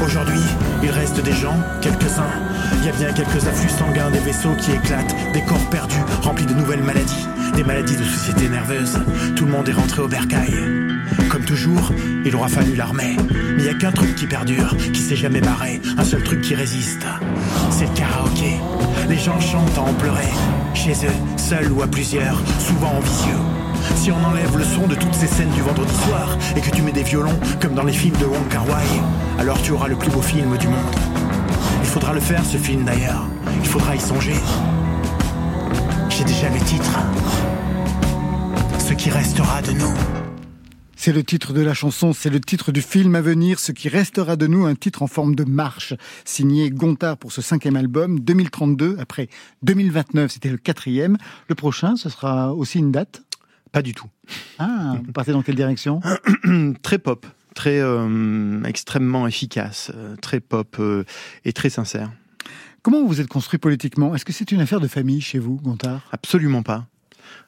Aujourd'hui, il reste des gens, quelques-uns. Il y a bien quelques afflux sanguins, des vaisseaux qui éclatent, des corps perdus, remplis de nouvelles maladies, des maladies de société nerveuse. Tout le monde est rentré au bercail. Comme toujours, il aura fallu l'armée. Mais il n'y a qu'un truc qui perdure, qui s'est jamais barré, un seul truc qui résiste. C'est le karaoké. Les gens chantent à en pleurer, chez eux, seuls ou à plusieurs, souvent en visieux. Si on enlève le son de toutes ces scènes du vendredi soir et que tu mets des violons comme dans les films de Wong Kar Wai, alors tu auras le plus beau film du monde. Il faudra le faire ce film d'ailleurs. Il faudra y songer. J'ai déjà le titre. Ce qui restera de nous. C'est le titre de la chanson, c'est le titre du film à venir, ce qui restera de nous, un titre en forme de marche, signé Gontard pour ce cinquième album, 2032, après 2029, c'était le quatrième. Le prochain, ce sera aussi une date? Pas du tout. Ah, vous partez dans quelle direction? Très pop, très euh, extrêmement efficace, euh, très pop euh, et très sincère. Comment vous êtes construit politiquement? Est-ce que c'est une affaire de famille chez vous, Gontard? Absolument pas.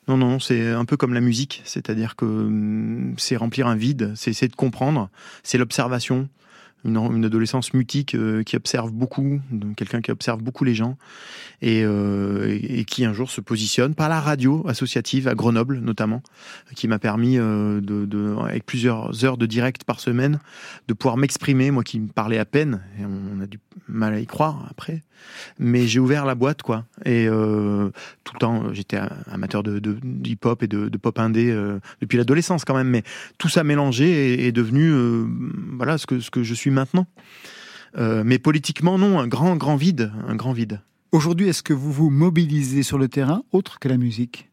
Non, non, c'est un peu comme la musique, c'est-à-dire que hum, c'est remplir un vide, c'est essayer de comprendre, c'est l'observation, une, adolescence mutique euh, qui observe beaucoup, quelqu'un qui observe beaucoup les gens et, euh, et, qui un jour se positionne par la radio associative à Grenoble notamment, qui m'a permis euh, de, avec plusieurs heures de direct par semaine, de pouvoir m'exprimer, moi qui me parlais à peine, et on a du mal à y croire après, mais j'ai ouvert la boîte quoi, et tout le temps j'étais amateur de, de, hip-hop et de, pop indé depuis l'adolescence quand même, mais tout ça mélangé est, est devenu voilà ce que ce que je suis maintenant. Euh, mais politiquement, non, un grand, grand vide, un grand vide. Aujourd'hui, est-ce que vous vous mobilisez sur le terrain autre que la musique?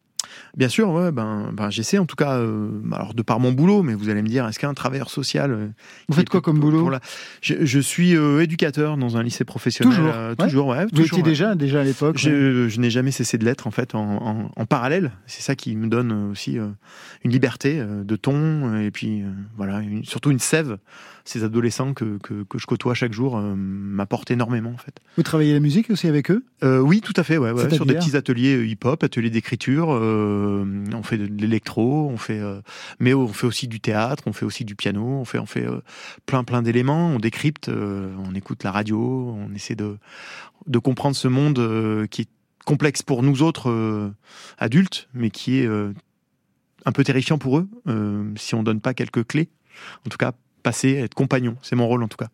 Bien sûr, ouais, ben, ben j'essaie en tout cas, euh, alors de par mon boulot, mais vous allez me dire, est-ce qu'un travailleur social euh, Vous faites quoi comme boulot? la... je, je, suis euh, éducateur dans un lycée professionnel. Toujours, ouais. toujours, ouais. Vous étiez déjà, déjà à l'époque. Je, n'ai jamais cessé de l'être en fait en, en, en parallèle. C'est ça qui me donne aussi une liberté de ton et puis voilà, une, surtout une sève. Ces adolescents que, que, que je côtoie chaque jour euh, m'apportent énormément en fait. Vous travaillez la musique aussi avec eux? Euh, Oui, tout à fait. Ouais, ouais, sur des petits ateliers hip-hop, ateliers d'écriture. euh, on fait de l'électro, on fait, euh, mais on fait aussi du théâtre, on fait aussi du piano, on fait, on fait euh, plein, plein d'éléments. On décrypte, euh, on écoute la radio, on essaie de, de comprendre ce monde euh, qui est complexe pour nous autres euh, adultes, mais qui est euh, un peu terrifiant pour eux euh, si on donne pas quelques clés. En tout cas, passer, être compagnon, c'est mon rôle en tout cas.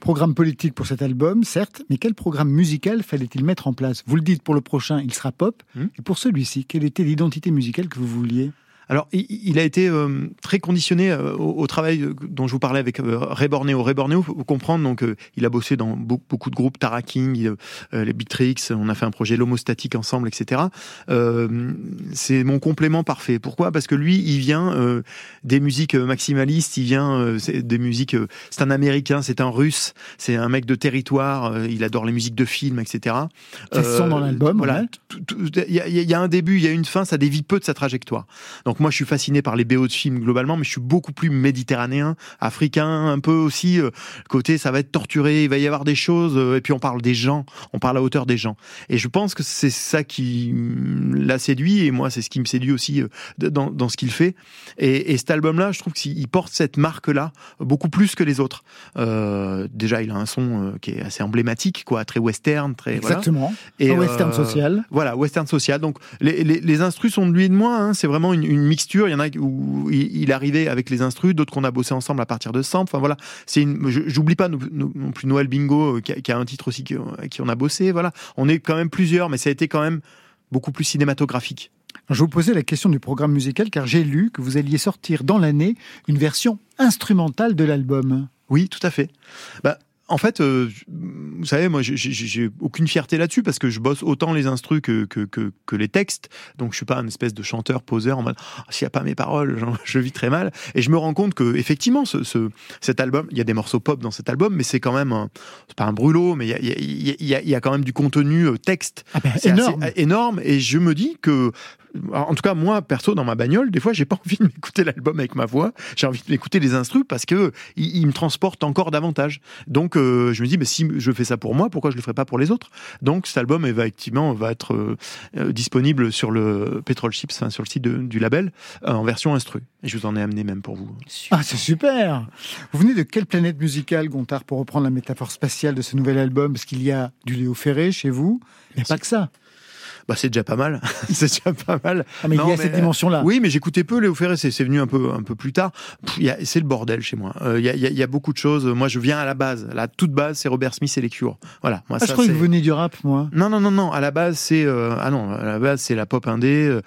Programme politique pour cet album, certes, mais quel programme musical fallait-il mettre en place? Vous le dites, pour le prochain, il sera pop. Hmm? Et pour celui-ci, quelle était l'identité musicale que vous vouliez? Alors, il, il a été euh, très conditionné euh, au, au travail euh, dont je vous parlais avec euh, Ray Borneo. Ray Borneo, faut comprendre, donc, euh, il a bossé dans beaucoup, beaucoup de groupes, Tara King, euh, les Beatrix, on a fait un projet L'Homostatique ensemble, etc. Euh, c'est mon complément parfait. Pourquoi? Parce que lui, il vient euh, des musiques maximalistes, il vient euh, des musiques. euh, c'est un Américain, c'est un Russe, c'est un mec de territoire. euh, il adore les musiques de films, etc. Ça se sent dans l'album, Voilà. Il y, y a un début, il y a une fin, ça dévie peu de sa trajectoire. Donc moi, je suis fasciné par les BO de films globalement, mais je suis beaucoup plus méditerranéen, africain, un peu aussi. euh, côté, ça va être torturé, il va y avoir des choses, euh, et puis on parle des gens, on parle à hauteur des gens. Et je pense que c'est ça qui mm, l'a séduit, et moi, c'est ce qui me séduit aussi euh, dans, dans ce qu'il fait. Et, et cet album-là, je trouve qu'il porte cette marque-là beaucoup plus que les autres. Euh, déjà, il a un son qui est assez emblématique, quoi, très western, très voilà. Exactement. Et, Un western social. Voilà, western social. Donc les, les, les instrus sont de lui et de moi. hein. C'est vraiment une, une mixture. Il y en a où il, arrivait avec les instrus, d'autres qu'on a bossé ensemble à partir de Sample. Enfin voilà, c'est une. J'oublie pas non, plus Noël Bingo euh, qui a, qui a un titre aussi qui, qui on a bossé. Voilà, on est quand même plusieurs, mais ça a été quand même beaucoup plus cinématographique. Je vous posais la question du programme musical car j'ai lu que vous alliez sortir dans l'année une version instrumentale de l'album. Oui, tout à fait. Bah, en fait, euh, vous savez, moi, j'ai- aucune fierté là-dessus parce que je bosse autant les instrus que, que, que, que les textes. Donc, je suis pas un espèce de chanteur poseur en mode Ah, s'il n'y a pas mes paroles, genre, je vis très mal. Et je me rends compte que effectivement, ce, ce, cet album, il y a des morceaux pop dans cet album, mais c'est quand même, un- c'est pas un brûlot, mais il y a, y, a, y a- y a quand même du contenu euh, texte. C'est assez énorme. énorme. Et je me dis que, en tout cas, moi, perso, dans ma bagnole, des fois, j'ai pas envie de m'écouter l'album avec ma voix. J'ai envie de m'écouter les instrus parce que il, me transporte encore davantage. Donc, euh, je me dis, mais si je fais ça pour moi, pourquoi je le ferais pas pour les autres? Donc, cet album, ben, effectivement, va être euh, euh, disponible sur le Petrol Chips, enfin, sur le site du label, en version instru. Et je vous en ai amené même pour vous. Ah, c'est super Vous venez de quelle planète musicale, Gontard, pour reprendre la métaphore spatiale de ce nouvel album? Parce qu'il y a du Léo Ferré chez vous, mais pas que ça. Bah, c'est déjà pas mal. c'est déjà pas mal. Ah, mais il y a cette dimension-là. Oui, mais j'écoutais peu Léo Ferré, c'est c'est venu un peu, un peu plus tard. Pff, il y a- C'est le bordel chez moi. Euh, Il y, a, il y a- il y a beaucoup de choses. Moi, je viens à la base. La toute base, c'est Robert Smith et les Cures. Voilà. Moi, Ah, je ça, croyais que vous veniez du rap, moi. Non, non, non, non. À la base, c'est euh, ah non. À la base, c'est la pop indé, euh,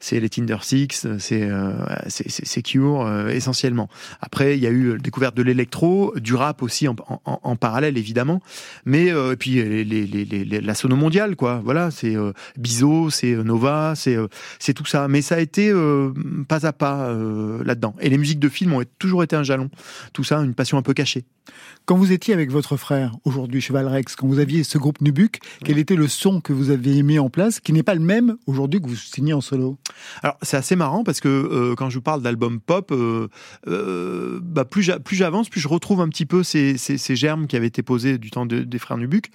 c'est les Tinder Six, c'est euh, c'est Cure euh, essentiellement. Après, il y a eu la découverte de l'électro, du rap aussi en, en- en parallèle évidemment. Mais euh, et puis les, les, les, les- les- la sono mondiale, quoi. Voilà, c'est euh, Bizot, c'est euh, Nova, c'est euh, c'est tout ça. Mais ça a été euh, pas à pas euh, là-dedans. Et les musiques de film ont toujours été un jalon. Tout ça, une passion un peu cachée. Quand vous étiez avec votre frère, aujourd'hui Cheval Rex, quand vous aviez ce groupe Nubuck, quel était le son que vous aviez mis en place, qui n'est pas le même aujourd'hui que vous signez en solo? Alors c'est assez marrant parce que euh, quand je vous parle d'album pop, euh, euh, bah, plus j'a- plus j'avance, plus je retrouve un petit peu ces, ces, ces germes qui avaient été posés du temps de- des frères Nubuck.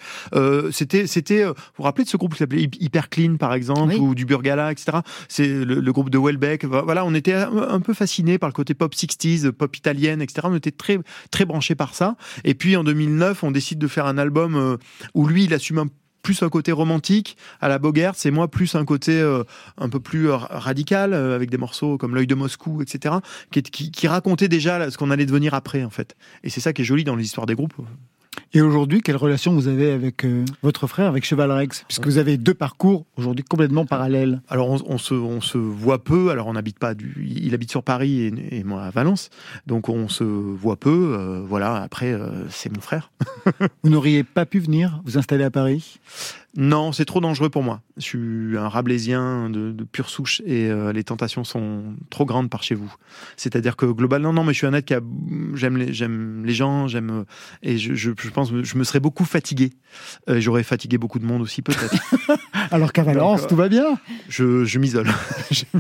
C'était c'était, vous vous rappelez de ce groupe qui s'appelait Hy- Hyper Clean par exemple ou du Burgala, etc. C'est le, le groupe de Welbeck. Voilà, on était un, un peu fascinés par le côté pop 60s, pop italienne, etc. On était très très branchés par ça. Et puis en 2009, on décide de faire un album où lui, il assume un plus un côté romantique à la Bogert, c'est moi plus un côté euh, un peu plus euh, radical euh, avec des morceaux comme l'œil de Moscou, etc. qui, qui, qui racontait déjà ce qu'on allait devenir après en fait. Et c'est ça qui est joli dans les histoires des groupes. Et aujourd'hui, quelle relation vous avez avec euh, votre frère, avec Cheval Rex? Puisque vous avez deux parcours aujourd'hui complètement parallèles. Alors on, on se, on se voit peu. Alors on habite pas du, il habite sur Paris et, et moi à Valence, donc on se voit peu. euh, voilà. Après euh, c'est mon frère. Vous n'auriez pas pu venir vous installer à Paris? Non, c'est trop dangereux pour moi. Je suis un rablaisien de, de pure souche et euh, les tentations sont trop grandes par chez vous. C'est-à-dire que globalement, non, mais je suis un être qui a, j'aime les, j'aime les gens, j'aime euh, et je, je, je pense que je me serais beaucoup fatigué. Euh, J'aurais fatigué beaucoup de monde aussi peut-être. Alors qu'à Valence, Donc, euh, tout va bien. je je m'isole.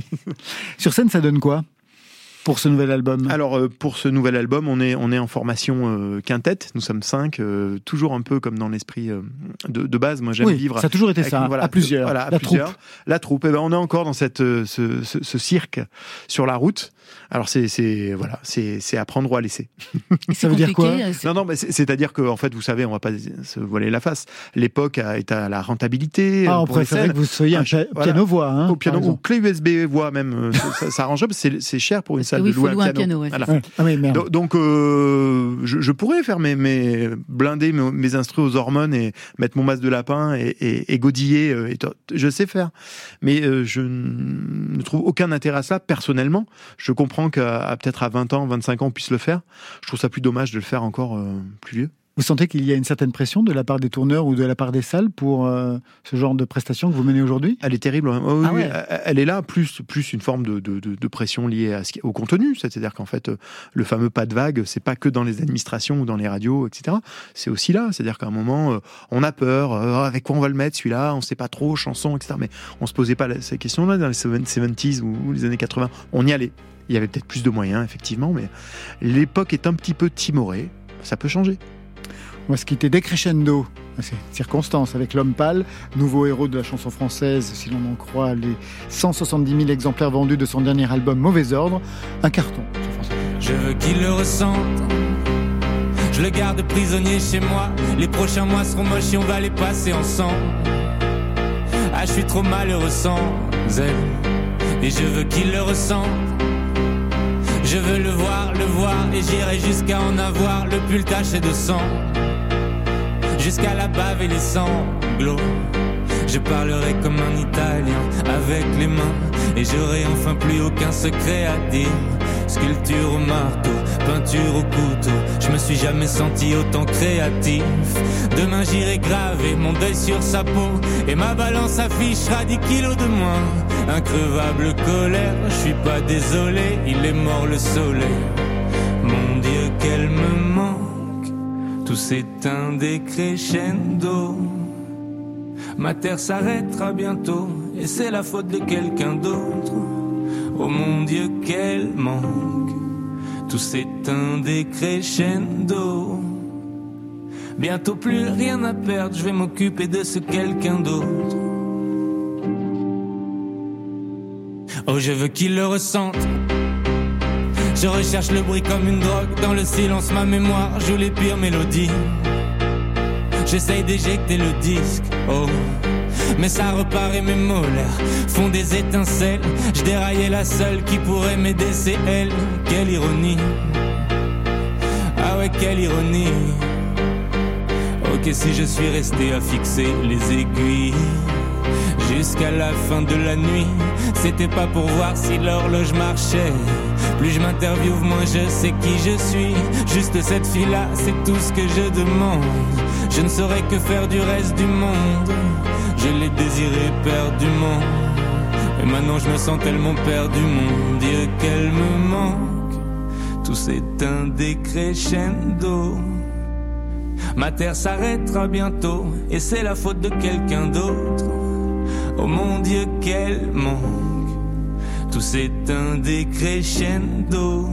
Sur scène, ça donne quoi? Pour ce nouvel album Alors euh, pour ce nouvel album, on est on est en formation euh, quintette. Nous sommes cinq, euh, toujours un peu comme dans l'esprit euh, de, de base. Moi, j'aime Oui, vivre. ça a toujours été avec- ça, à plusieurs, Voilà, à la plusieurs. troupe. La troupe. Eh ben, on est encore dans cette euh, ce, ce, ce cirque sur la route. Alors c'est c'est voilà, c'est c'est à prendre ou à laisser. Ça veut dire quoi Non non, mais c'est- c'est-à-dire que en fait, vous savez, on va pas se voiler la face. L'époque a- est à la rentabilité. Ah, on préférait que vous soyez un pia- voilà. piano-voix. Hein, au piano ou clé USB voix même ça, ça, ça arrange c'est c'est cher pour une salle oui, de faut louer louer un un piano, piano, ouais, Voilà. c'est Ouais. Ah oui, merde. donc, donc, euh, je, je pourrais faire mes, mes blinder mes, mes instrus aux hormones et mettre mon masque de lapin et, et, et godiller euh, et to- je sais faire mais euh, je ne trouve aucun intérêt à ça personnellement je comprends qu'à à peut-être à 20 ans 25 ans on puisse le faire je trouve ça plus dommage de le faire encore euh, plus vieux Vous sentez qu'il y a une certaine pression de la part des tourneurs ou de la part des salles pour euh, ce genre de prestations que vous menez aujourd'hui? Elle est terrible. Oh, oui, Ah ouais. elle- est là, plus, plus une forme de, de, de- de pression liée à ce qui- au contenu. C'est-à-dire qu'en fait, euh, le fameux pas de vague, c'est pas que dans les administrations ou dans les radios, etc. C'est aussi là. C'est-à-dire qu'à un moment, euh, on a peur. euh, avec quoi on va le mettre celui-là On sait pas trop, chanson, etc. Mais on se posait pas ces questions-là dans les 70s ou, ou les années 80. On y allait. Il y avait peut-être plus de moyens, effectivement, mais l'époque est un petit peu timorée. Ça peut changer. On va se quitter décrescendo. C'est circonstance avec l'homme pâle, nouveau héros de la chanson française, si l'on en croit les 170 000 exemplaires vendus de son dernier album Mauvais Ordre. Un carton sur France. Je veux qu'il le ressente. Je le garde prisonnier chez moi. Les prochains mois seront moches et on va les passer ensemble. Ah, je suis trop malheureux sans elle. Et je veux qu'il le ressente. Je veux le voir, le voir. Et j'irai jusqu'à en avoir le pull taché de sang. Jusqu'à la bave et les sanglots. Je parlerai comme un Italien avec les mains et j'aurai enfin plus aucun secret à dire. Sculpture au marteau, peinture au couteau, je me suis jamais senti autant créatif. Demain j'irai graver mon deuil sur sa peau et ma balance affichera 10 kilos de moins. Increvable colère, je suis pas désolé, il est mort le soleil. Mon Dieu, qu'elle me tout s'éteint des crescendo. Ma terre s'arrêtera bientôt et c'est la faute de quelqu'un d'autre. Oh mon Dieu, quel manque. Tout s'éteint des crescendo. Bientôt plus rien à perdre, je vais m'occuper de ce quelqu'un d'autre. Oh, je veux qu'il le ressente. Je recherche le bruit comme une drogue. Dans le silence, ma mémoire joue les pires mélodies. J'essaye d'éjecter le disque, oh. Mais ça repart et mes molaires font des étincelles. Je déraillais la seule qui pourrait m'aider, c'est elle. Quelle ironie. Ah ouais, quelle ironie. Ok, si je suis resté à fixer les aiguilles jusqu'à la fin de la nuit, c'était pas pour voir si l'horloge marchait. Plus je m'interviewe, moins je sais qui je suis. Juste cette fille-là, c'est tout ce que je demande. Je ne saurais que faire du reste du monde. Je l'ai désiré perdument. Et maintenant je me sens tellement perdu, mon Dieu, qu'elle me manque. Tout s'éteint des crescendo. Ma terre s'arrêtera bientôt, et c'est la faute de quelqu'un d'autre. Oh mon Dieu, quel manque. Tout s'éteint des crescendo.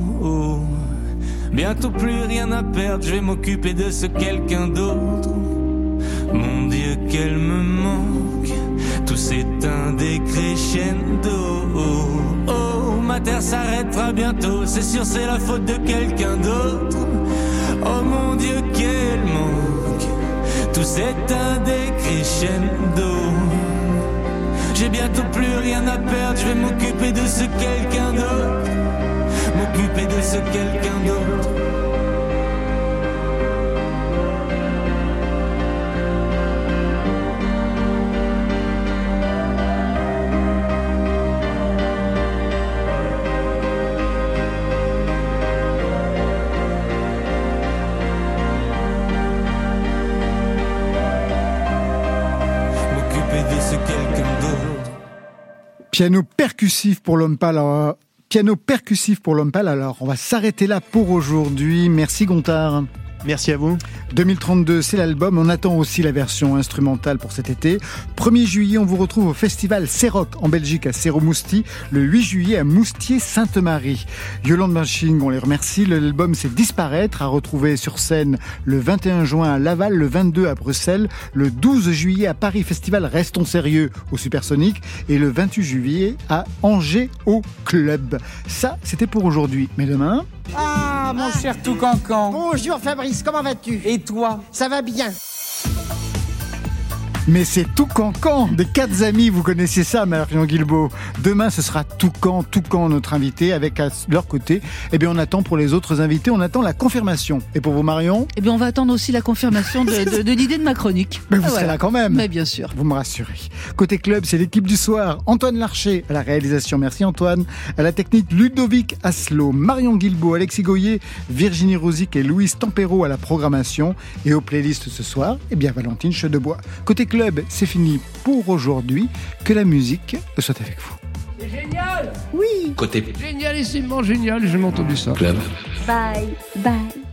Bientôt plus rien à perdre, je vais m'occuper de ce quelqu'un d'autre. Mon Dieu, qu'elle me manque. Tout s'éteint des crescendo. Oh, ma terre s'arrêtera bientôt, c'est sûr, c'est la faute de quelqu'un d'autre. Oh mon Dieu, quel manque. Tout s'éteint des crescendo. J'ai bientôt plus rien à perdre, je vais m'occuper de ce quelqu'un d'autre. M'occuper de ce quelqu'un d'autre. Piano percussif pour l'homme pâle. Alors, piano percussif pour l'homme pâle. Alors, on va s'arrêter là pour aujourd'hui. Merci Gontard. Merci à vous. 2032, c'est l'album. On attend aussi la version instrumentale pour cet été. 1er juillet, on vous retrouve au festival Céroc en Belgique à Céro-Mousti. Le 8 juillet à Moustier-Sainte-Marie. Yolande Maching, on les remercie. L'album c'est Disparaître à retrouver sur scène le 21 juin à Laval, le 22 à Bruxelles, le 12 juillet à Paris Festival Restons sérieux au Supersonic et le 28 juillet à Angers au Club. Ça, c'était pour aujourd'hui. Mais demain, Ah, mon cher tout cancan. Bonjour Fabrice, comment vas-tu? Et toi? Ça va bien. Mais c'est Toucancan des quatre amis, vous connaissez ça, Marion Guilbeault. Demain, ce sera Toucan, Toucan, notre invité, avec à leur côté. Eh bien, on attend pour les autres invités, on attend la confirmation. Et pour vous, Marion? Eh bien, on va attendre aussi la confirmation de, de- de l'idée de ma chronique. Mais vous Ah, serez voilà. là quand même. Mais bien sûr. Vous me rassurez. Côté club, c'est l'équipe du soir. Antoine Larcher à la réalisation. Merci Antoine. À la technique, Ludovic Aslo, Marion Guilbeault, Alexis Goyer, Virginie Rosic et Louise Tempero à la programmation. Et aux playlists ce soir, eh bien Valentine Chedebois. Côté club, c'est fini pour aujourd'hui. Que la musique soit avec vous. C'est génial Oui. Côté Génialissimement génial, j'ai entendu ça. club. Bye, bye.